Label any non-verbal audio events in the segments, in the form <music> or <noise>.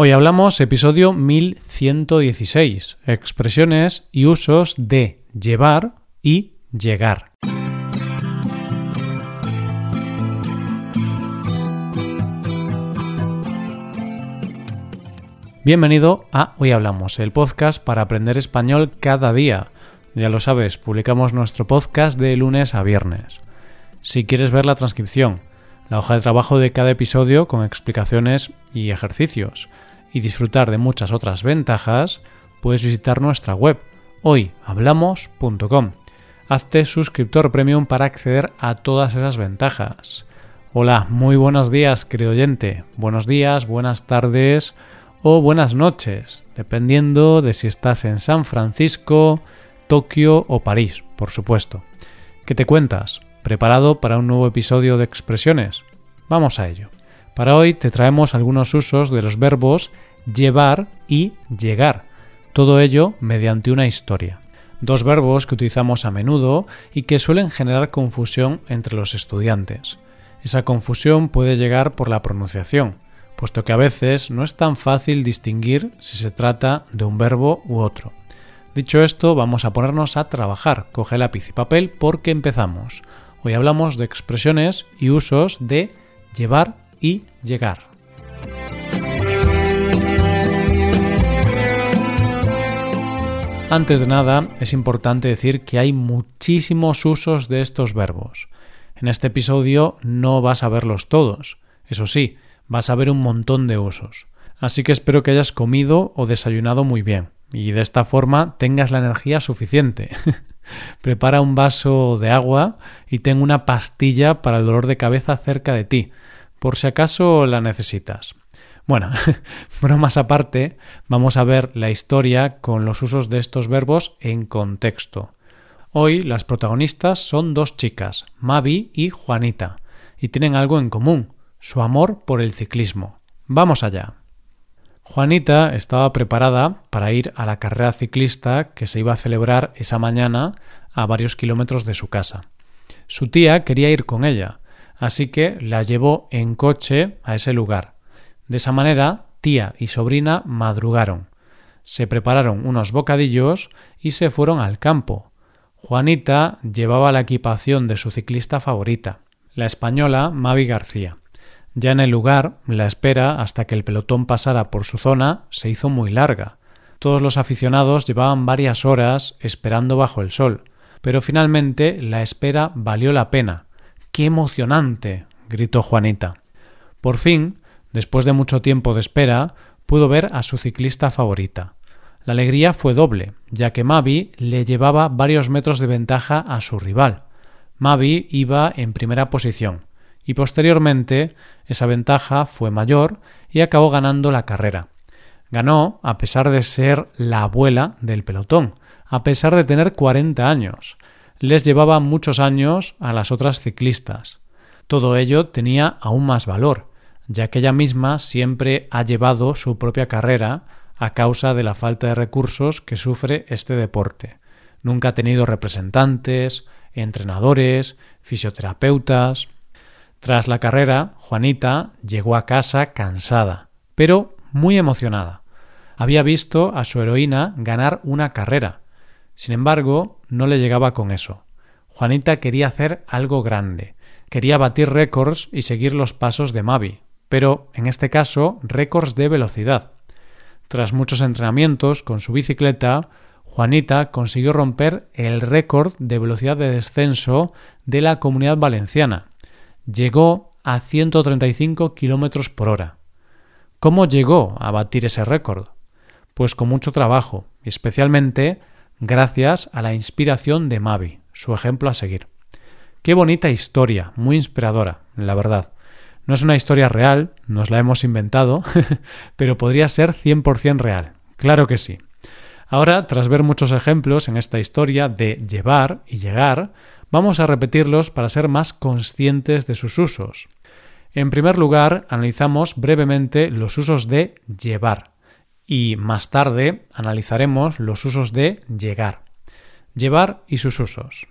Hoy hablamos episodio 1116, expresiones y usos de llevar y llegar. Bienvenido a Hoy Hablamos, el podcast para aprender español cada día. Ya lo sabes, publicamos nuestro podcast de lunes a viernes. Si quieres ver la transcripción, la hoja de trabajo de cada episodio con explicaciones y ejercicios, y disfrutar de muchas otras ventajas, puedes visitar nuestra web hoyhablamos.com. Hazte suscriptor premium para acceder a todas esas ventajas. Hola, muy buenos días, querido oyente. Buenos días, buenas tardes o buenas noches, dependiendo de si estás en San Francisco, Tokio o París, por supuesto. ¿Qué te cuentas? ¿Preparado para un nuevo episodio de expresiones? Vamos a ello. Para hoy te traemos algunos usos de los verbos llevar y llegar, todo ello mediante una historia. Dos verbos que utilizamos a menudo y que suelen generar confusión entre los estudiantes. Esa confusión puede llegar por la pronunciación, puesto que a veces no es tan fácil distinguir si se trata de un verbo u otro. Dicho esto, vamos a ponernos a trabajar. Coge lápiz y papel porque empezamos. Hoy hablamos de expresiones y usos de llevar y llegar. Antes de nada, es importante decir que hay muchísimos usos de estos verbos. En este episodio no vas a verlos todos. Eso sí, vas a ver un montón de usos. Así que espero que hayas comido o desayunado muy bien y de esta forma tengas la energía suficiente. <laughs> Prepara un vaso de agua y ten una pastilla para el dolor de cabeza cerca de ti por si acaso la necesitas. Bueno, <laughs> bromas aparte, vamos a ver la historia con los usos de estos verbos en contexto. Hoy las protagonistas son dos chicas, Mavi y Juanita, y tienen algo en común, su amor por el ciclismo. Vamos allá. Juanita estaba preparada para ir a la carrera ciclista que se iba a celebrar esa mañana a varios kilómetros de su casa. Su tía quería ir con ella, así que la llevó en coche a ese lugar. De esa manera, tía y sobrina madrugaron. Se prepararon unos bocadillos y se fueron al campo. Juanita llevaba la equipación de su ciclista favorita, la española Mavi García. Ya en el lugar, la espera hasta que el pelotón pasara por su zona se hizo muy larga. Todos los aficionados llevaban varias horas esperando bajo el sol, pero finalmente la espera valió la pena, ¡Qué emocionante! gritó Juanita. Por fin, después de mucho tiempo de espera, pudo ver a su ciclista favorita. La alegría fue doble, ya que Mavi le llevaba varios metros de ventaja a su rival. Mavi iba en primera posición, y posteriormente esa ventaja fue mayor y acabó ganando la carrera. Ganó a pesar de ser la abuela del pelotón, a pesar de tener cuarenta años, les llevaba muchos años a las otras ciclistas. Todo ello tenía aún más valor, ya que ella misma siempre ha llevado su propia carrera a causa de la falta de recursos que sufre este deporte. Nunca ha tenido representantes, entrenadores, fisioterapeutas. Tras la carrera, Juanita llegó a casa cansada, pero muy emocionada. Había visto a su heroína ganar una carrera, sin embargo, no le llegaba con eso. Juanita quería hacer algo grande, quería batir récords y seguir los pasos de Mavi, pero en este caso récords de velocidad. Tras muchos entrenamientos con su bicicleta, Juanita consiguió romper el récord de velocidad de descenso de la comunidad valenciana. Llegó a 135 kilómetros por hora. ¿Cómo llegó a batir ese récord? Pues con mucho trabajo, y especialmente gracias a la inspiración de Mavi, su ejemplo a seguir. Qué bonita historia, muy inspiradora, la verdad. No es una historia real, nos la hemos inventado, <laughs> pero podría ser 100% real. Claro que sí. Ahora, tras ver muchos ejemplos en esta historia de llevar y llegar, vamos a repetirlos para ser más conscientes de sus usos. En primer lugar, analizamos brevemente los usos de llevar y más tarde analizaremos los usos de llegar. Llevar y sus usos.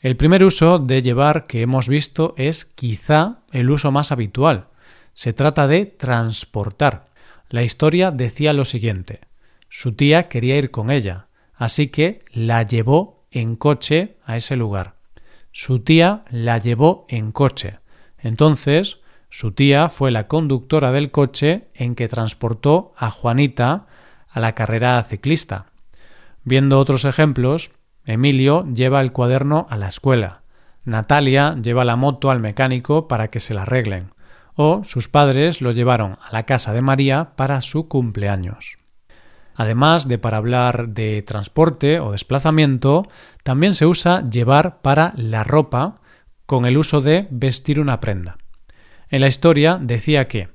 El primer uso de llevar que hemos visto es quizá el uso más habitual. Se trata de transportar. La historia decía lo siguiente. Su tía quería ir con ella, así que la llevó en coche a ese lugar. Su tía la llevó en coche. Entonces, su tía fue la conductora del coche en que transportó a Juanita a la carrera ciclista. Viendo otros ejemplos, Emilio lleva el cuaderno a la escuela. Natalia lleva la moto al mecánico para que se la arreglen. O sus padres lo llevaron a la casa de María para su cumpleaños. Además de para hablar de transporte o desplazamiento, también se usa llevar para la ropa con el uso de vestir una prenda. En la historia decía que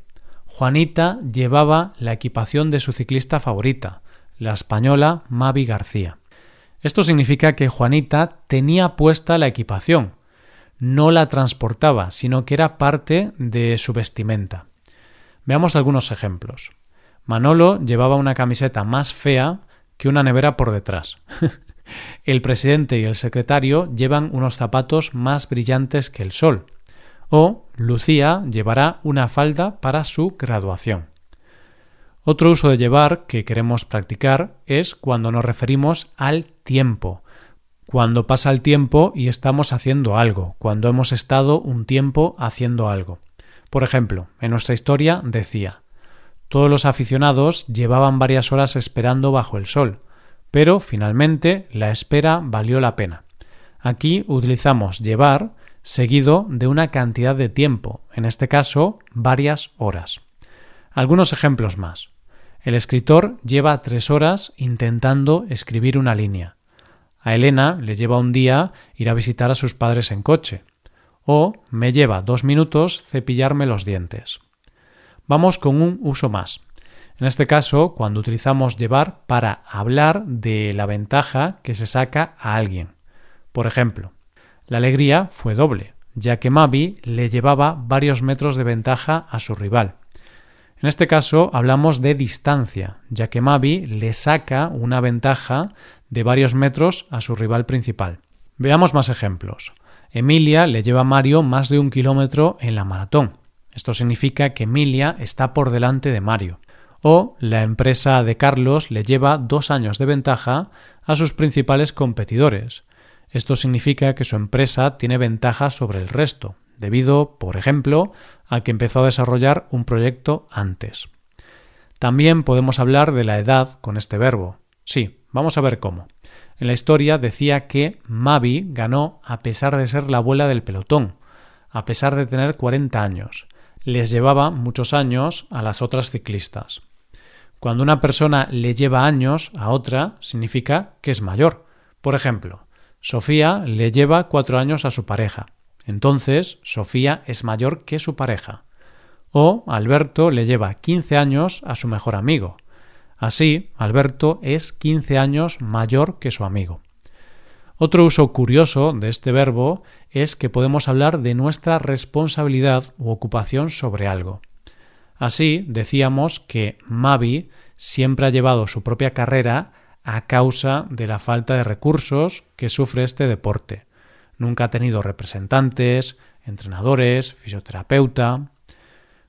Juanita llevaba la equipación de su ciclista favorita, la española Mavi García. Esto significa que Juanita tenía puesta la equipación, no la transportaba, sino que era parte de su vestimenta. Veamos algunos ejemplos. Manolo llevaba una camiseta más fea que una nevera por detrás. <laughs> el presidente y el secretario llevan unos zapatos más brillantes que el sol. O Lucía llevará una falda para su graduación. Otro uso de llevar que queremos practicar es cuando nos referimos al tiempo, cuando pasa el tiempo y estamos haciendo algo, cuando hemos estado un tiempo haciendo algo. Por ejemplo, en nuestra historia decía todos los aficionados llevaban varias horas esperando bajo el sol, pero finalmente la espera valió la pena. Aquí utilizamos llevar seguido de una cantidad de tiempo, en este caso varias horas. Algunos ejemplos más. El escritor lleva tres horas intentando escribir una línea. A Elena le lleva un día ir a visitar a sus padres en coche. O me lleva dos minutos cepillarme los dientes. Vamos con un uso más. En este caso, cuando utilizamos llevar para hablar de la ventaja que se saca a alguien. Por ejemplo, la alegría fue doble, ya que Mavi le llevaba varios metros de ventaja a su rival. En este caso hablamos de distancia, ya que Mavi le saca una ventaja de varios metros a su rival principal. Veamos más ejemplos. Emilia le lleva a Mario más de un kilómetro en la maratón. Esto significa que Emilia está por delante de Mario. O la empresa de Carlos le lleva dos años de ventaja a sus principales competidores. Esto significa que su empresa tiene ventaja sobre el resto, debido, por ejemplo, a que empezó a desarrollar un proyecto antes. También podemos hablar de la edad con este verbo. Sí, vamos a ver cómo. En la historia decía que Mavi ganó a pesar de ser la abuela del pelotón, a pesar de tener 40 años les llevaba muchos años a las otras ciclistas. Cuando una persona le lleva años a otra, significa que es mayor. Por ejemplo, Sofía le lleva cuatro años a su pareja. Entonces, Sofía es mayor que su pareja. O Alberto le lleva 15 años a su mejor amigo. Así, Alberto es 15 años mayor que su amigo. Otro uso curioso de este verbo es que podemos hablar de nuestra responsabilidad u ocupación sobre algo. Así, decíamos que Mavi siempre ha llevado su propia carrera a causa de la falta de recursos que sufre este deporte. Nunca ha tenido representantes, entrenadores, fisioterapeuta.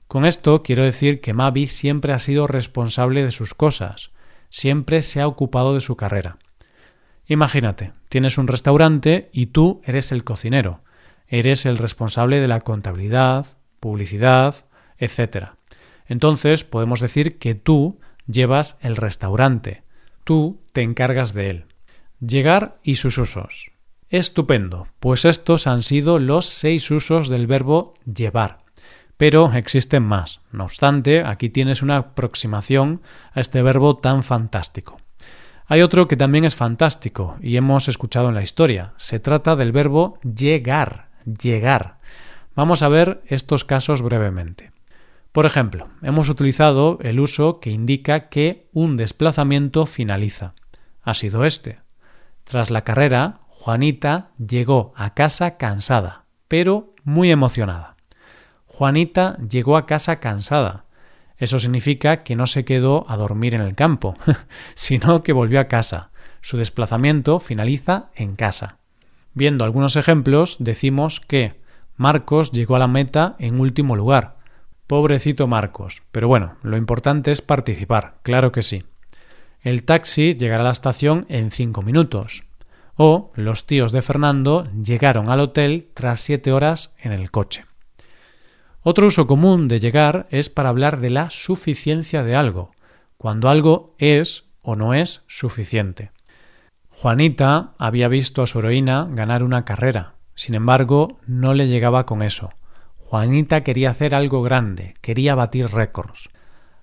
Con esto quiero decir que Mavi siempre ha sido responsable de sus cosas, siempre se ha ocupado de su carrera. Imagínate, tienes un restaurante y tú eres el cocinero, eres el responsable de la contabilidad, publicidad, etc. Entonces podemos decir que tú llevas el restaurante, tú te encargas de él. Llegar y sus usos. Estupendo, pues estos han sido los seis usos del verbo llevar. Pero existen más. No obstante, aquí tienes una aproximación a este verbo tan fantástico. Hay otro que también es fantástico y hemos escuchado en la historia. Se trata del verbo llegar, llegar. Vamos a ver estos casos brevemente. Por ejemplo, hemos utilizado el uso que indica que un desplazamiento finaliza. Ha sido este. Tras la carrera, Juanita llegó a casa cansada, pero muy emocionada. Juanita llegó a casa cansada, eso significa que no se quedó a dormir en el campo, <laughs> sino que volvió a casa. Su desplazamiento finaliza en casa. Viendo algunos ejemplos, decimos que Marcos llegó a la meta en último lugar. Pobrecito Marcos. Pero bueno, lo importante es participar, claro que sí. El taxi llegará a la estación en cinco minutos. O los tíos de Fernando llegaron al hotel tras siete horas en el coche. Otro uso común de llegar es para hablar de la suficiencia de algo, cuando algo es o no es suficiente. Juanita había visto a su heroína ganar una carrera, sin embargo no le llegaba con eso. Juanita quería hacer algo grande, quería batir récords.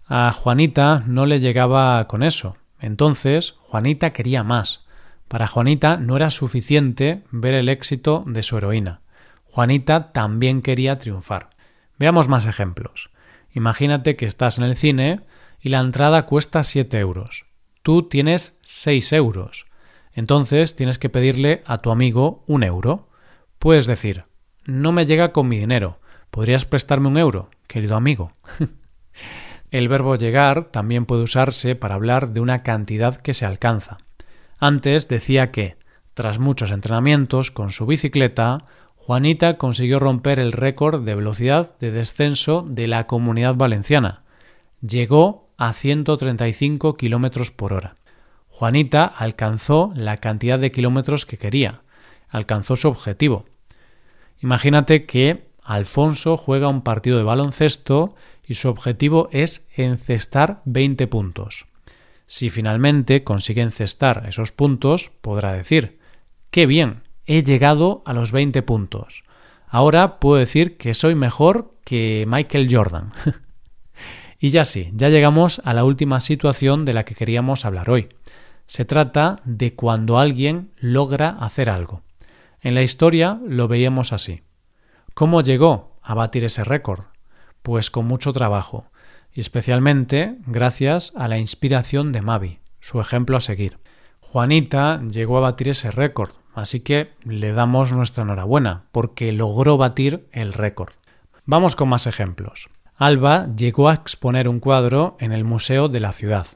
A Juanita no le llegaba con eso. Entonces, Juanita quería más. Para Juanita no era suficiente ver el éxito de su heroína. Juanita también quería triunfar. Veamos más ejemplos. Imagínate que estás en el cine y la entrada cuesta 7 euros. Tú tienes 6 euros. Entonces tienes que pedirle a tu amigo un euro. Puedes decir, no me llega con mi dinero, ¿Podrías prestarme un euro, querido amigo? <laughs> El verbo llegar también puede usarse para hablar de una cantidad que se alcanza. Antes decía que, tras muchos entrenamientos con su bicicleta, Juanita consiguió romper el récord de velocidad de descenso de la comunidad valenciana. Llegó a 135 kilómetros por hora. Juanita alcanzó la cantidad de kilómetros que quería, alcanzó su objetivo. Imagínate que Alfonso juega un partido de baloncesto y su objetivo es encestar 20 puntos. Si finalmente consigue encestar esos puntos, podrá decir, ¡qué bien! He llegado a los 20 puntos. Ahora puedo decir que soy mejor que Michael Jordan. <laughs> y ya sí, ya llegamos a la última situación de la que queríamos hablar hoy. Se trata de cuando alguien logra hacer algo. En la historia lo veíamos así. ¿Cómo llegó a batir ese récord? Pues con mucho trabajo, y especialmente gracias a la inspiración de Mavi, su ejemplo a seguir. Juanita llegó a batir ese récord, así que le damos nuestra enhorabuena, porque logró batir el récord. Vamos con más ejemplos. Alba llegó a exponer un cuadro en el Museo de la Ciudad.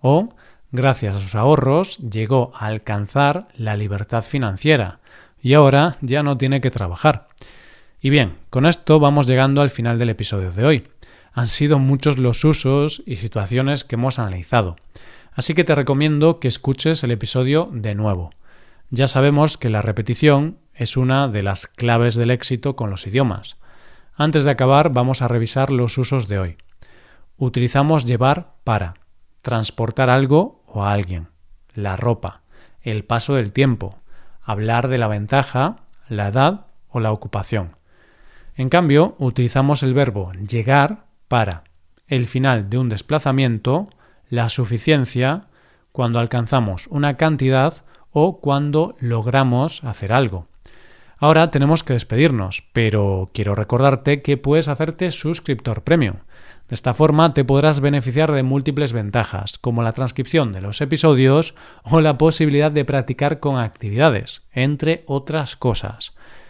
O, gracias a sus ahorros, llegó a alcanzar la libertad financiera y ahora ya no tiene que trabajar. Y bien, con esto vamos llegando al final del episodio de hoy. Han sido muchos los usos y situaciones que hemos analizado, así que te recomiendo que escuches el episodio de nuevo. Ya sabemos que la repetición es una de las claves del éxito con los idiomas. Antes de acabar vamos a revisar los usos de hoy. Utilizamos llevar para transportar algo o a alguien, la ropa, el paso del tiempo, hablar de la ventaja, la edad o la ocupación. En cambio, utilizamos el verbo llegar para el final de un desplazamiento, la suficiencia, cuando alcanzamos una cantidad o cuando logramos hacer algo. Ahora tenemos que despedirnos, pero quiero recordarte que puedes hacerte suscriptor premium. De esta forma te podrás beneficiar de múltiples ventajas, como la transcripción de los episodios o la posibilidad de practicar con actividades, entre otras cosas.